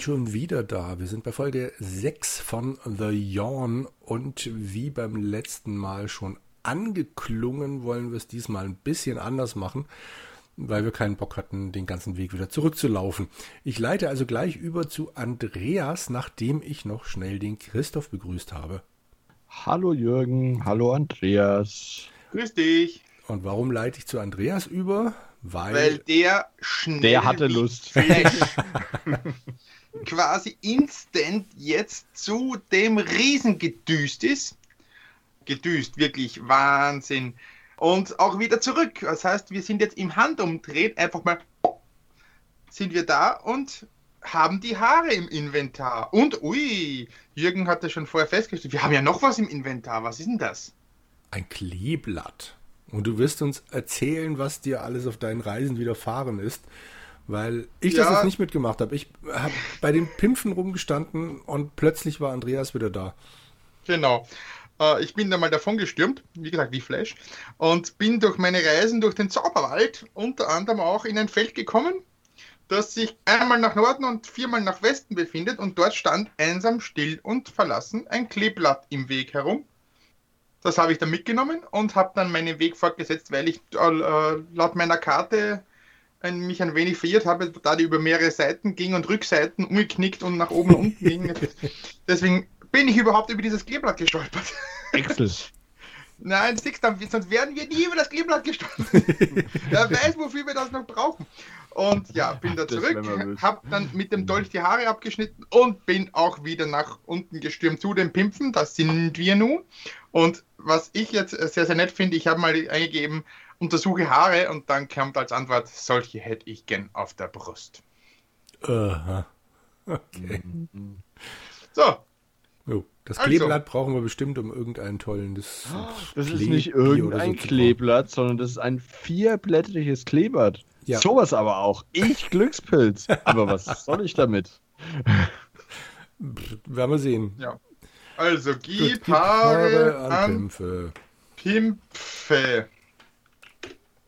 sind schon wieder da. Wir sind bei Folge 6 von The Yawn und wie beim letzten Mal schon angeklungen, wollen wir es diesmal ein bisschen anders machen, weil wir keinen Bock hatten, den ganzen Weg wieder zurückzulaufen. Ich leite also gleich über zu Andreas, nachdem ich noch schnell den Christoph begrüßt habe. Hallo Jürgen, hallo Andreas. Grüß dich. Und warum leite ich zu Andreas über? Weil, Weil der schnell Der hatte Lust. Quasi instant jetzt zu dem Riesen gedüst ist. Gedüst, wirklich Wahnsinn. Und auch wieder zurück. Das heißt, wir sind jetzt im Handumdrehen einfach mal sind wir da und haben die Haare im Inventar. Und ui, Jürgen hat das schon vorher festgestellt. Wir haben ja noch was im Inventar. Was ist denn das? ein Kleeblatt. Und du wirst uns erzählen, was dir alles auf deinen Reisen widerfahren ist, weil ich das Ja. jetzt nicht mitgemacht habe. Ich habe bei den Pimpfen rumgestanden und plötzlich war Andreas wieder da. Genau. Äh, Ich bin da mal davon gestürmt, wie gesagt, wie Flash, und bin durch meine Reisen durch den Zauberwald unter anderem auch in ein Feld gekommen, das sich einmal nach Norden und viermal nach Westen befindet und dort stand einsam, still und verlassen ein Kleeblatt im Weg herum. Das habe ich dann mitgenommen und habe dann meinen Weg fortgesetzt, weil ich äh, laut meiner Karte ein, mich ein wenig verirrt habe, da die über mehrere Seiten ging und Rückseiten umgeknickt und nach oben und unten ging. Deswegen bin ich überhaupt über dieses Kleeblatt gestolpert. Excel. Nein, du, sonst werden wir nie über das Kleeblatt gestolpert. Wer weiß, wofür wir das noch brauchen. Und ja, bin da zurück, hab dann mit dem Dolch die Haare abgeschnitten und bin auch wieder nach unten gestürmt zu den Pimpfen. Das sind wir nun. Und was ich jetzt sehr, sehr nett finde, ich habe mal eingegeben, untersuche Haare und dann kommt als Antwort, solche hätte ich gern auf der Brust. Aha. Okay. So, Jo, das Also. Kleeblatt brauchen wir bestimmt um irgendeinen tollen. Das, Das ist nicht irgendein so Kleeblatt, sondern das ist ein vierblättriges Kleeblatt. Ja. Sowas aber auch. Ich Glückspilz. Aber was soll ich damit? Werden wir sehen. ja. Also, gib Haare an. Pimpfe.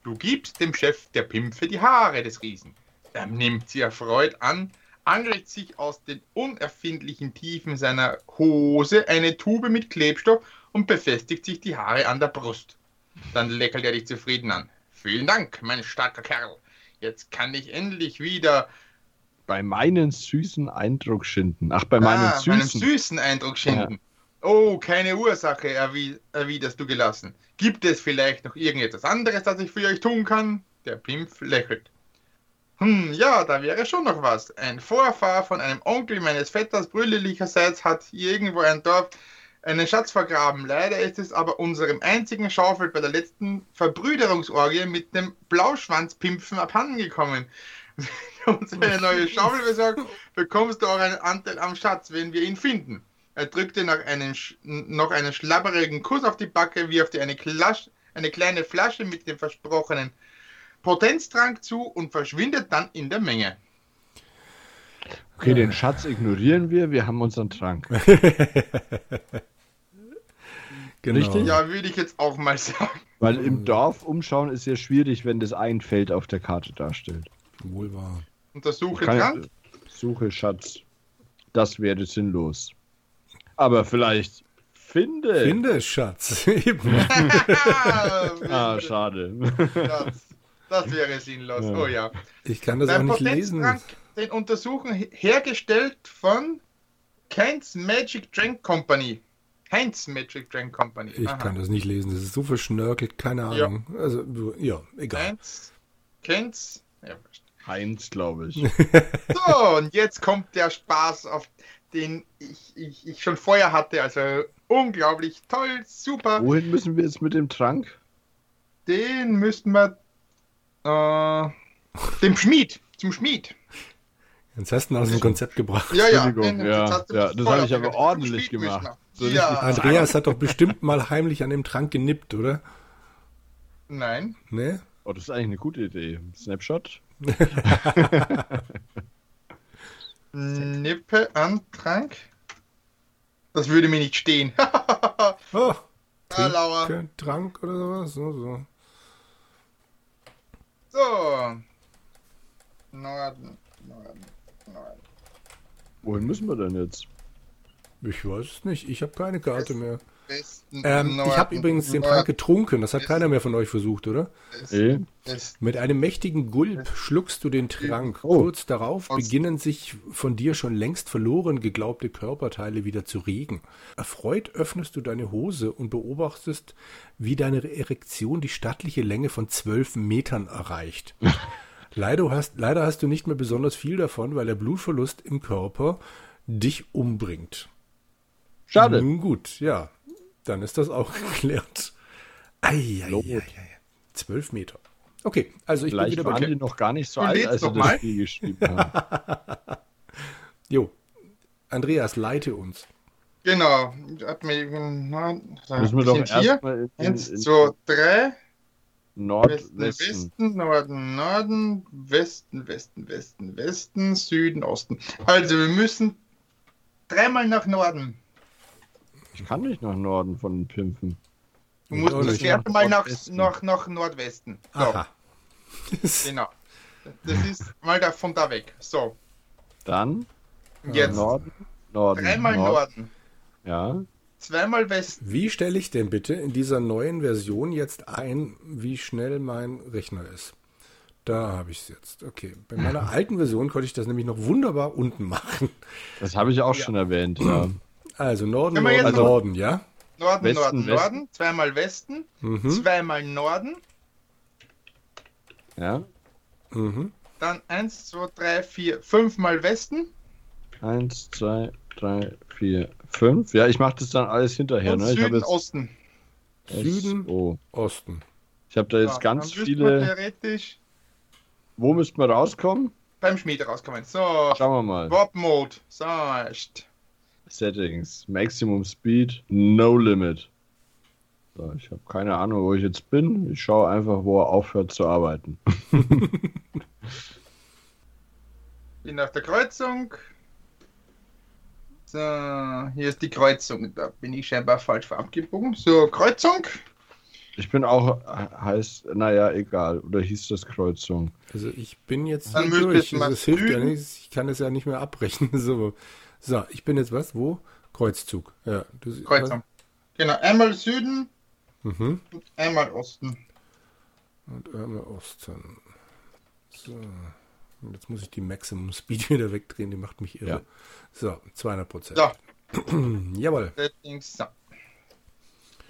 Du gibst dem Chef der Pimpfe die Haare des Riesen. Er nimmt sie erfreut an, angelt sich aus den unerfindlichen Tiefen seiner Hose eine Tube mit Klebstoff und befestigt sich die Haare an der Brust. Dann lächelt er dich zufrieden an. Vielen Dank, mein starker Kerl. Jetzt kann ich endlich wieder Bei meinen süßen Eindruck schinden. Ach, bei meinen ah, meinem süßen. süßen Eindruck schinden. Oh, keine Ursache, erwi erwiderst du gelassen. Gibt es vielleicht noch irgendetwas anderes, das ich für euch tun kann? Der Pimpf lächelt. Hm, ja, da wäre schon noch was. Ein Vorfahr von einem Onkel meines Vetters brüderlicherseits hat hier irgendwo ein Dorf einen Schatz vergraben. Leider ist es aber unserem einzigen Schaufeld bei der letzten Verbrüderungsorgie mit dem Blauschwanzpimpfen abhandengekommen. Wenn du uns eine neue Schaufel besorgt, bekommst du auch einen Anteil am Schatz, wenn wir ihn finden. Er drückte nach einem, sch- noch einen schlabberigen Kuss auf die Backe, wirft dir eine, Klasch, eine kleine Flasche mit dem versprochenen Potenztrank zu und verschwindet dann in der Menge. Okay, den Schatz ignorieren wir. Wir haben unseren Trank. Genau. Richtig? Ja, würde ich jetzt auch mal sagen. Weil im Dorf umschauen ist ja schwierig, wenn das ein Feld auf der Karte darstellt. Wohl wahr. Untersuche Trank. Suche Schatz. Das wäre sinnlos. Aber vielleicht finde. Finde, Schatz. Eben. Ah, schade. das, das wäre sinnlos. Ja. Oh ja. Ich kann das auch Beim nicht lesen. Den untersuchen, he- hergestellt von Heinz Magic Drink Company. Heinz Magic Drink Company. Ich Aha. kann das nicht lesen. Das ist so verschnörkelt, keine Ja. Ahnung. Also, ja, egal. Heinz, kennt's? Ja, Heinz, glaube ich. so, und jetzt kommt der Spaß, auf den ich, ich, ich schon vorher hatte. Also unglaublich toll, super. Wohin müssen wir jetzt mit dem Trank? Den müssten wir äh, dem Schmied, zum Schmied. Jetzt hast du ihn aus dem Konzept gebracht. Ja, ja, Entschuldigung, ja, du ja, mich das habe ich aber ordentlich gemacht. So ja, Andreas hat doch bestimmt mal heimlich an dem Trank genippt, oder? Nein. Ne? Oh, das ist eigentlich eine gute Idee. Snapshot? Nippe an Trank. Das würde mir nicht stehen. Oh, Ah. Trinke, Trank oder sowas. So, so. So. Norden, Norden, Norden. Wohin müssen wir denn jetzt? Ich weiß es nicht. Ich habe keine Karte mehr. Ähm, ich habe übrigens den Trank getrunken. Das hat keiner mehr von euch versucht, oder? Mit einem mächtigen Gulp schluckst du den Trank. Oh. Kurz darauf beginnen sich von dir schon längst verloren geglaubte Körperteile wieder zu regen. Erfreut öffnest du deine Hose und beobachtest, wie deine Erektion die stattliche Länge von zwölf Metern erreicht. leider, hast, leider hast du nicht mehr besonders viel davon, weil der Blutverlust im Körper dich umbringt. Schade. Nun gut, ja. Dann ist das auch geklärt. Eieieiei. Lot. Zwölf Meter. Okay, also ich Vielleicht bin wieder waren bei die noch gar nicht so alt, als sie noch das? Spiel geschrieben haben. Jo. Andreas, leite uns. Genau. Hat mir, na, Müssen wir doch hier. erstmal Eins, in zwei, drei. Westen, Nordwesten. Westen, Norden, Norden, Westen, Westen, Westen, Westen, Süden, Osten. Also wir müssen dreimal nach Norden. Ich kann nicht nach Norden von den Pimpfen. Du musst das vierte Mal nach, Nordwesten. nach, nach Nordwesten. So, Aha. genau. Das ist mal da von da weg. So, Dann jetzt Norden, Norden, dreimal Nord- Norden, Ja, zweimal Westen. Wie stelle ich denn bitte in dieser neuen Version jetzt ein, wie schnell mein Rechner ist? Da habe ich es jetzt. Okay. Bei meiner alten Version konnte ich das nämlich noch wunderbar unten machen. das habe ich auch schon erwähnt, ja. Also Norden, Norden, noch- Norden, ja? Norden, Westen, Norden, Westen. Norden, zweimal Westen, Mhm. zweimal Norden, Ja, Mhm. dann eins, zwei, drei, vier, fünfmal Westen eins, zwei, drei, vier, fünf. Ja, ich mache das dann alles hinterher. und Ne? Ich habe Süden, jetzt Osten. Süden, Oh, Osten. ich habe da jetzt Ja, ganz viele. theoretisch Wo müssten wir rauskommen? beim Schmied rauskommen. So, Schauen wir mal. Warp Mode. So. Settings, Maximum Speed, No Limit. So, ich habe keine Ahnung, wo ich jetzt bin. Ich schaue einfach, wo er aufhört zu arbeiten. Bin auf der Kreuzung. So, hier ist die Kreuzung. Da bin ich scheinbar falsch abgebogen. So, Kreuzung. Ich bin auch, heißt, naja, egal. Oder hieß das Kreuzung? Also ich bin jetzt Dann durch. es Also hilft ja nichts. Ich kann es ja nicht mehr abbrechen. So. So, ich bin jetzt was? Wo? Kreuzzug. Ja, du, Kreuzung. Genau, einmal Süden Mhm. und einmal Osten. Und einmal Osten. So. Und jetzt muss ich die Maximum Speed wieder wegdrehen, die macht mich irre. Ja. So, 200 Prozent. So, Jawohl. Settings. So.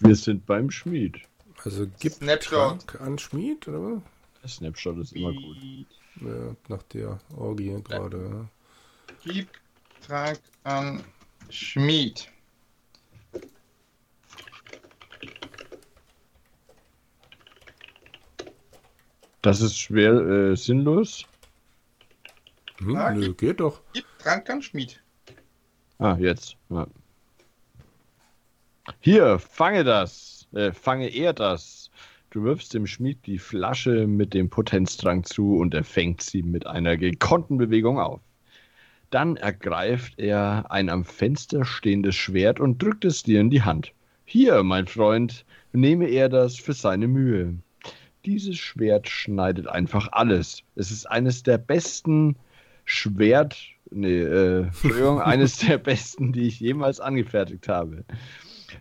Wir sind beim Schmied. Also gib Snapshot. An Schmied, oder? Der Snapshot ist immer gut. Ja, nach der Orgie gerade. Gib Trank an Schmied. Das ist schwer äh, sinnlos. Hm, Ah, nö, geht doch. Gib Trank an Schmied. Ah, jetzt. Ja. Hier, fange das. Äh, fange er das. Du wirfst dem Schmied die Flasche mit dem Potenztrank zu und er fängt sie mit einer gekonnten Bewegung auf. Dann ergreift er ein am Fenster stehendes Schwert und drückt es dir in die Hand. Hier, mein Freund, nehme er das für seine Mühe. Dieses Schwert schneidet einfach alles. Es ist eines der besten Schwert, nee, äh, Entschuldigung, eines der besten, die ich jemals angefertigt habe.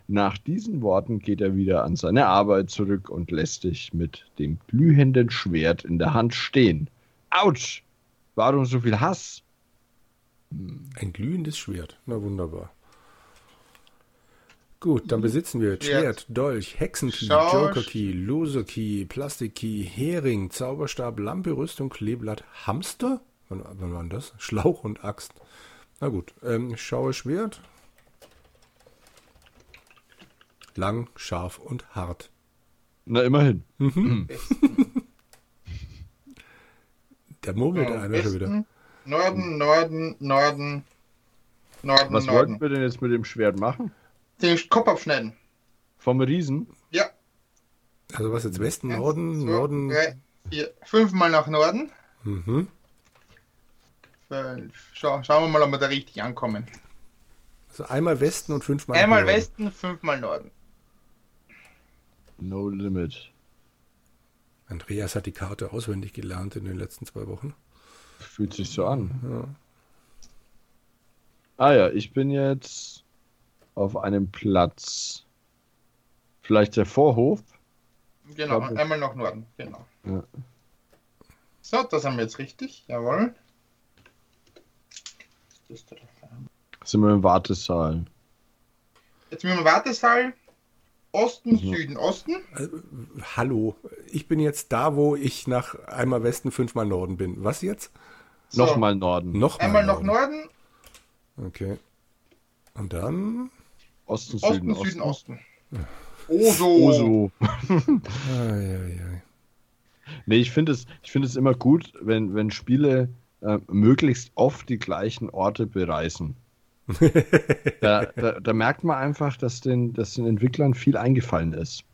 Nach diesen Worten geht er wieder an seine Arbeit zurück und lässt dich mit dem glühenden Schwert in der Hand stehen. Autsch! Warum so viel Hass? Ein glühendes Schwert. Na wunderbar. Gut, dann besitzen wir Schwert. Schwert, Dolch, Hexenkey, Joker-Key, Loser-Key, Plastik-Key, Hering, Zauberstab, Lampe, Rüstung, Kleeblatt, Hamster? Wann, wann war das? Schlauch und Axt. Na gut, ähm, schaue Schwert. Lang, scharf und hart. Na, immerhin. Da murmelt der einer schon wieder. Norden, Norden, Norden, Norden, Was Norden. wollten wir denn jetzt mit dem Schwert machen? Den Kopf abschneiden. Vom Riesen? Ja. Also was jetzt Westen, Eins, Norden, zwei, Norden. Drei, vier, fünfmal nach Norden. Mhm. Fünf. Schau, schauen wir mal, ob wir da richtig ankommen. Also einmal Westen und fünfmal nach Einmal Norden. Westen, fünfmal Norden. No limit. Andreas hat die Karte auswendig gelernt in den letzten zwei Wochen. Fühlt sich so an. Ah ja, ich bin jetzt auf einem Platz. Vielleicht der Vorhof? Genau, glaub, einmal nach Norden. Genau. Ja. So, das haben wir jetzt richtig. Jawohl. Sind wir im Wartesaal? Jetzt mit dem Wartesaal. Osten, Mhm. Süden, Osten. Äh, hallo, ich bin jetzt da, wo ich nach einmal Westen, fünfmal Norden bin. Was jetzt? So, Nochmal Norden. Noch mal Einmal nach Norden, Okay. Und dann? Osten, Osten, Süden, Süden, Osten. Osten. Oso. Oso. Ai, ai, ai. Nee, ich finde es, ich finde es immer gut, wenn, wenn Spiele äh, möglichst oft die gleichen Orte bereisen. da, da, da merkt man einfach, dass den, dass den Entwicklern viel eingefallen ist.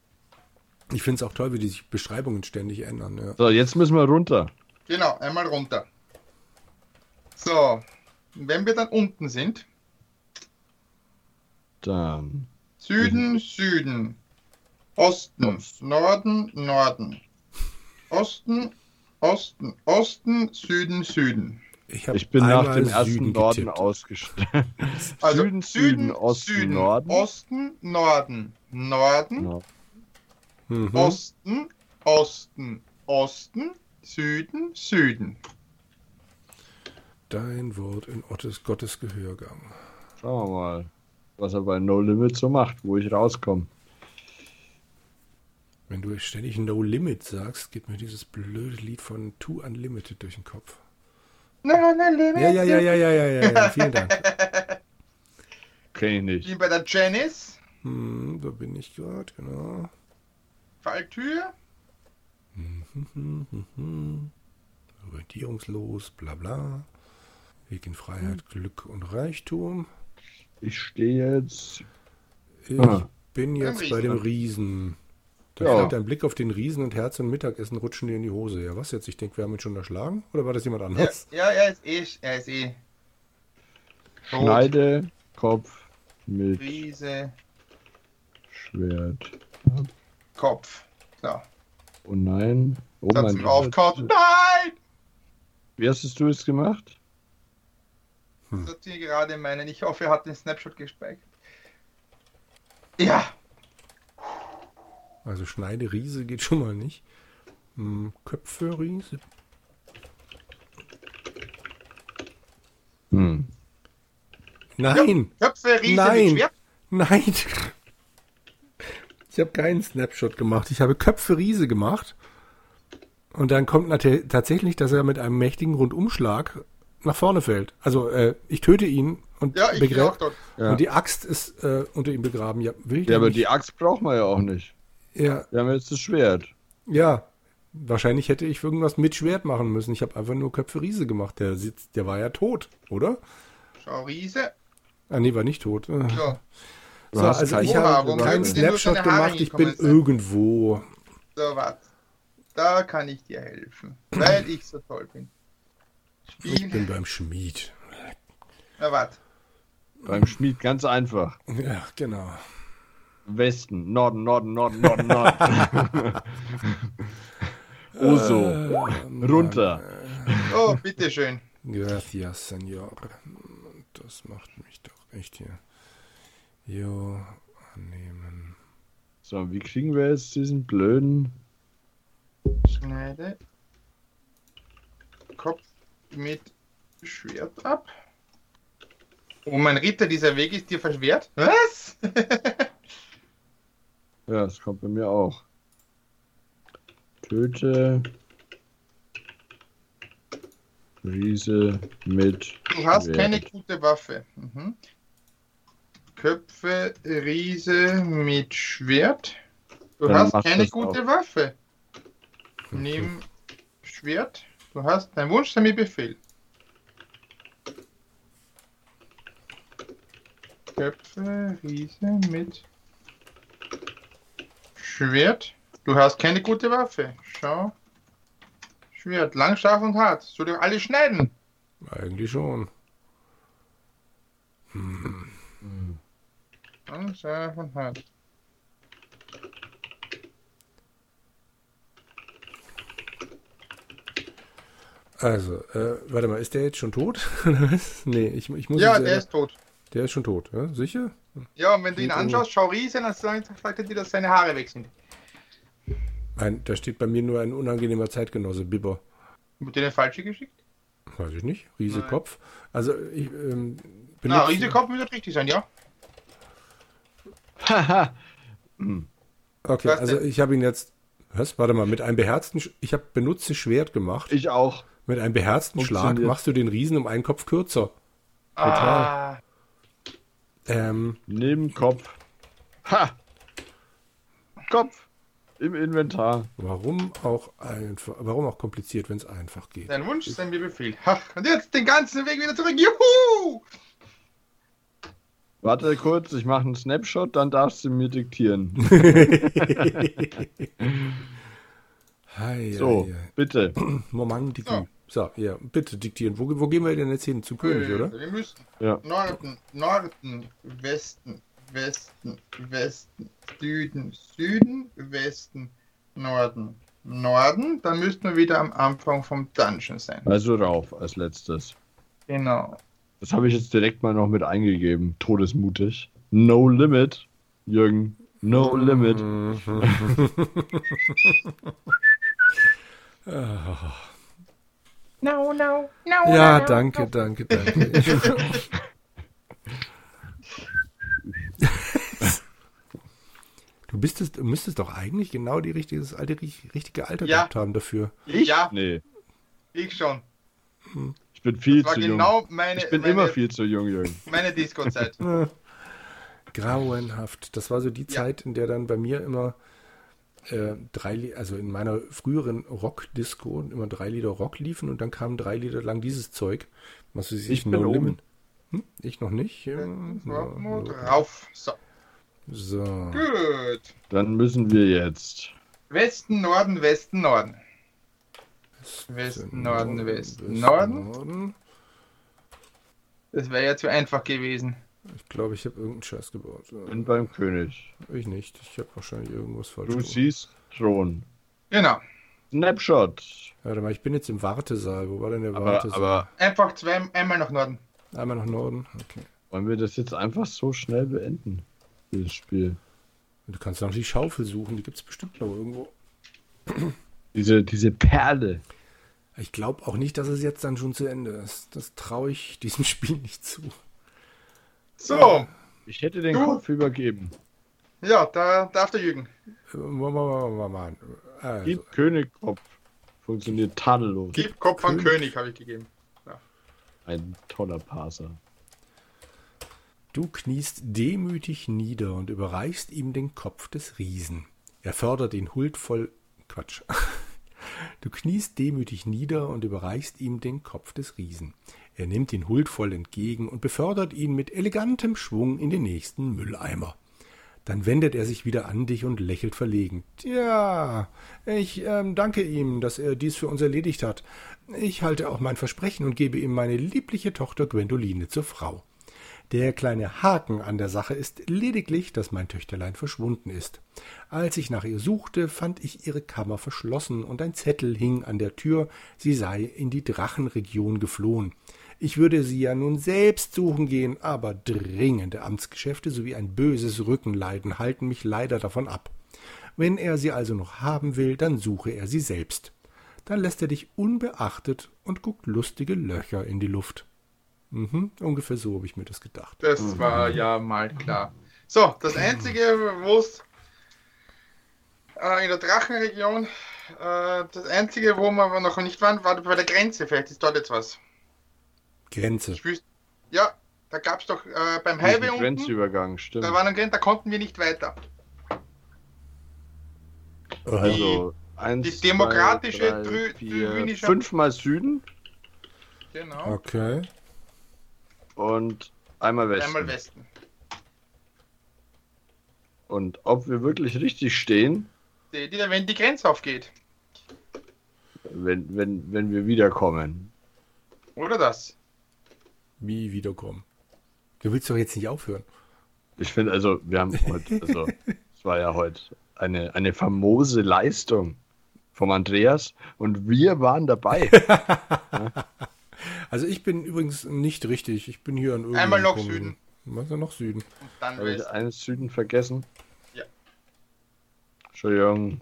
Ich finde es auch toll, wie die sich Beschreibungen ständig ändern. Ja. So, jetzt müssen wir runter. Genau, einmal runter. So, wenn wir dann unten sind, Dann. Süden, Süden, Osten, Norden, Norden, Osten, Osten, Osten, Süden, Süden. Ich, Ich bin nach dem ersten Süden Norden getippt. ausgestellt. Also Süden, Süden, Osten, Süden, Norden. Osten, Norden, Norden, Ja. Mhm. Osten, Osten, Osten, Süden, Süden. Dein Wort in Ottes Gottes Gehörgang. Schauen wir mal, was er bei No Limit so macht, wo ich rauskomme. Wenn du ständig No Limit sagst, geht mir dieses blöde Lied von Two Unlimited durch den Kopf. Nein, nein, nein, Ja, ja, ja, ja, ja, ja, ja, ja. Vielen Dank. Kenn ich nicht. Wie bei der Janice, Hm, da bin ich gerade, genau. Falltür, Mhm. Orientierungslos, bla bla. Weg in Freiheit, Glück und Reichtum. Ich stehe jetzt. Ich Ah. bin jetzt bei dem Riesen. Da Ja. fällt ein Blick auf den Riesen und Herz und Mittagessen rutschen dir in die Hose. Ja, was jetzt? Ich denke, wir haben ihn schon erschlagen? Oder war das jemand Ja, anders? ja, er ist eh, er ist eh. Rot, Schneide Kopf mit Riese, Schwert. Kopf. So, Oh nein. Oh Satz mein Aufkaut. Nein! Wie hast du es gemacht? Das hat sie gerade meinen. Ich hoffe, er hat den Snapshot gespeichert. Ja, Also Schneide Riese geht schon mal nicht. Hm, Köpfe Riese. Hm. Nein! Köpfe, Riese Nein. Nein! Ich habe keinen Snapshot gemacht. Ich habe Köpfe Riese gemacht. Und dann kommt tatsächlich, dass er mit einem mächtigen Rundumschlag nach vorne fällt. Also äh, ich töte ihn und Ja, ich bin auch begräb. dort. Ja. Und die Axt ist äh, unter ihm begraben. Ja, will ja, der aber nicht. die Axt braucht man ja auch nicht. ja, Wir haben jetzt das Schwert. ja. Wahrscheinlich hätte ich irgendwas mit Schwert machen müssen. Ich habe einfach nur Köpfe Riese gemacht. Der sitzt, der war ja tot, oder? Schau, Riese. Ah, nee, war nicht tot. Äh. So, also ich habe keinen Snapshot gemacht. Ich bin irgendwo. so, warte. Da kann ich dir helfen. Weil ich so toll bin. Ich bin beim Schmied. Na, warte. Beim Schmied ganz einfach. Ja, genau. Westen, Norden, Norden, Norden, Norden, Norden. Oso, Äh, runter. Oh, bitteschön. Gracias, Senor. Das macht mich doch echt hier. Jo, annehmen. So, wie kriegen wir jetzt diesen blöden. Schneide. Kopf mit Schwert ab. Oh, mein Ritter, dieser Weg ist dir verschwert? Was? Ja, das kommt bei mir auch. Töte. Riese mit. Du hast Schwert. keine gute Waffe. Mhm. Köpfe, Riese mit Schwert. Du Dann hast keine gute Waffe. Nimm Schwert. Du hast dein Wunsch, sei mir Befehl. Köpfe, Riese mit Schwert. Du hast keine gute Waffe. Schau. Schwert, lang, scharf und hart. Soll doch alle schneiden. Eigentlich schon. Lang, scharf und hart. Also, äh, warte mal, ist der jetzt schon tot? Nee, ich, ich muss Ja, jetzt, der ist tot. der ist schon tot, ja? Sicher? Ja, und wenn du ihn anschaust, schau Riese, dann sagt er dir, dass seine Haare weg sind. Nein, da steht bei mir nur ein unangenehmer Zeitgenosse, Bibber. Wird dir den falsche geschickt? Weiß ich nicht. Riese Nein. Kopf. Also, ich ähm, Na, Riesekopf müsste richtig sein, ja. Haha. Okay, also ich habe ihn jetzt. Was? Warte mal, mit einem beherzten. Sch- Ich habe benutze Schwert gemacht. ich auch. Mit einem beherzten Schlag machst du den Riesen um einen Kopf kürzer. Ah, Ähm, Neben Kopf. Ha! Kopf. Im Inventar. warum auch einfach, warum auch kompliziert, wenn es einfach geht? dein Wunsch ist ein mir Befehl. Ha, und jetzt den ganzen Weg wieder zurück. Juhu! Warte kurz, ich mache einen Snapshot, dann darfst du mir diktieren. Hei, So, hei, hei. bitte. Moment, Dikti. So. ja, bitte diktieren. Wo, wo gehen wir denn jetzt hin? Zum König, oder? Wir müssen Ja. Norden, Norden, Westen, Westen, Westen, Süden, Süden, Westen, Norden, Norden. Dann müssten wir wieder am Anfang vom Dungeon sein. Also rauf als letztes. Genau. Das habe ich jetzt direkt mal noch mit eingegeben. Todesmutig. No limit. Jürgen. No limit. No, no, no. Ja, danke, danke, danke. Du bist es, müsstest doch eigentlich genau die richtige, das alte, richtige Alter Ja. gehabt haben dafür. Ich? Ja, Nee, ich schon. ich bin viel zu jung. genau meine, Ich bin meine, immer viel zu jung, Jürgen. meine Disco-Zeit. Grauenhaft. Das war so die Ja. Zeit, in der dann bei mir immer äh, drei, also in meiner früheren Rock-Disco immer drei Lieder Rock liefen und dann kamen drei Lieder lang dieses Zeug. Was weiß Ich bin oben. Hm? Ich noch nicht. Ja, nur ja. drauf. So, So. gut. Dann müssen wir jetzt. Westen, Norden, Westen, Norden. Westen, Norden, Westen, Norden. Norden. Das wäre ja zu einfach gewesen. Ich glaube, ich habe irgendeinen Scheiß gebaut. Bin beim König. Ich nicht. Ich habe wahrscheinlich irgendwas falsch Du gemacht. siehst Thron. Genau. Snapshot. Warte mal, ich bin jetzt im Wartesaal. Wo war denn der Aber, Wartesaal? aber Einfach zwei, einmal nach Norden. Einmal nach Norden. Okay. wollen wir das jetzt einfach so schnell beenden? Dieses Spiel. Du kannst noch die Schaufel suchen. Die gibt es bestimmt noch irgendwo. Diese, diese Perle. Ich glaube auch nicht, dass es jetzt dann schon zu Ende ist. Das traue ich diesem Spiel nicht zu. So, Ich hätte den Du- Kopf übergeben. ja, da darf der Jürgen. Also, Gib König Kopf. Funktioniert tadellos. Gib Kopf an König. König, habe ich gegeben. Ein toller Parser. Du kniest demütig nieder und überreichst ihm den Kopf des Riesen. Er fördert ihn huldvoll. Quatsch. Du kniest demütig nieder und überreichst ihm den Kopf des Riesen. Er nimmt ihn huldvoll entgegen und befördert ihn mit elegantem Schwung in den nächsten Mülleimer. Dann wendet er sich wieder an dich und lächelt verlegen. Tja, ich ähm, danke ihm, dass er dies für uns erledigt hat. Ich halte auch mein Versprechen und gebe ihm meine liebliche Tochter Gwendoline zur Frau. Der kleine Haken an der Sache ist lediglich, dass mein Töchterlein verschwunden ist. Als ich nach ihr suchte, fand ich ihre Kammer verschlossen und ein Zettel hing an der Tür, sie sei in die Drachenregion geflohen. Ich würde sie ja nun selbst suchen gehen, aber dringende Amtsgeschäfte sowie ein böses Rückenleiden halten mich leider davon ab. Wenn er sie also noch haben will, dann suche er sie selbst. Dann lässt er dich unbeachtet und guckt lustige Löcher in die Luft. Mhm, ungefähr so habe ich mir das gedacht. Das war ja mal klar. So, das einzige, wo es äh, in der Drachenregion, äh, das einzige, wo wir noch nicht waren, war bei der Grenze. Vielleicht ist dort jetzt was. Grenze. Wüsste, ja, da gab es doch äh, beim Highway unten, Grenzübergang, stimmt. da war eine Grenze, da konnten wir nicht weiter. also, eins, die demokratische Drünische- fünfmal Süden Genau. Okay. und einmal Westen. Einmal Westen. Und ob wir wirklich richtig stehen, Die, die, wenn die Grenze aufgeht. wenn, wenn, wenn wir wiederkommen. Oder das? Wie wiederkommen. Du willst doch jetzt nicht aufhören. Ich finde also, wir haben heute, also, es war ja heute eine, eine famose Leistung vom Andreas und wir waren dabei. Also ich bin übrigens nicht richtig. Ich bin hier an irgendeinem Einmal noch Süden. Was noch Süden? Und dann Habe ich eines Süden vergessen? Ja. Entschuldigung.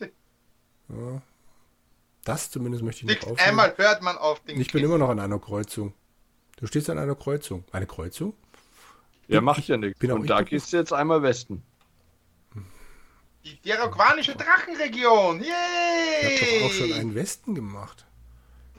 Ja. Das zumindest möchte ich aufnehmen. einmal hört man auf den Ich bin immer noch an einer Kreuzung. Du stehst an einer Kreuzung. Eine Kreuzung? Ja, macht ich- ja nichts. bin Und da gehst du jetzt einmal Westen. Die Deroquanische Drachenregion. Ich habe doch auch schon Yay! einen Westen gemacht.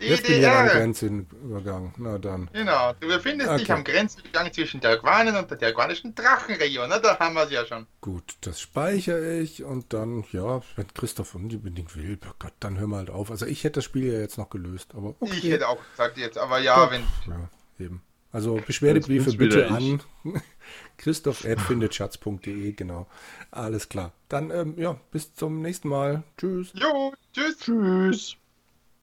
Jetzt bin ich an einem DDR. Grenzübergang. Na dann. Genau, du befindest dich Okay. am Grenzübergang zwischen Deroquanen und der Deroquanischen Drachenregion. Na, da haben wir es ja schon. Gut, das speichere ich und dann, ja, wenn Christoph unbedingt will, oh Gott, dann hör mal halt auf. Also ich hätte das Spiel ja jetzt noch gelöst, aber okay. Ich hätte auch gesagt jetzt, aber ja, wenn. Ja, eben. Also Beschwerdebriefe bitte an christoph.findetschatz.de, genau. Alles klar. Dann, ähm, ja, bis zum nächsten Mal. Tschüss. Jo, tschüss. Tschüss.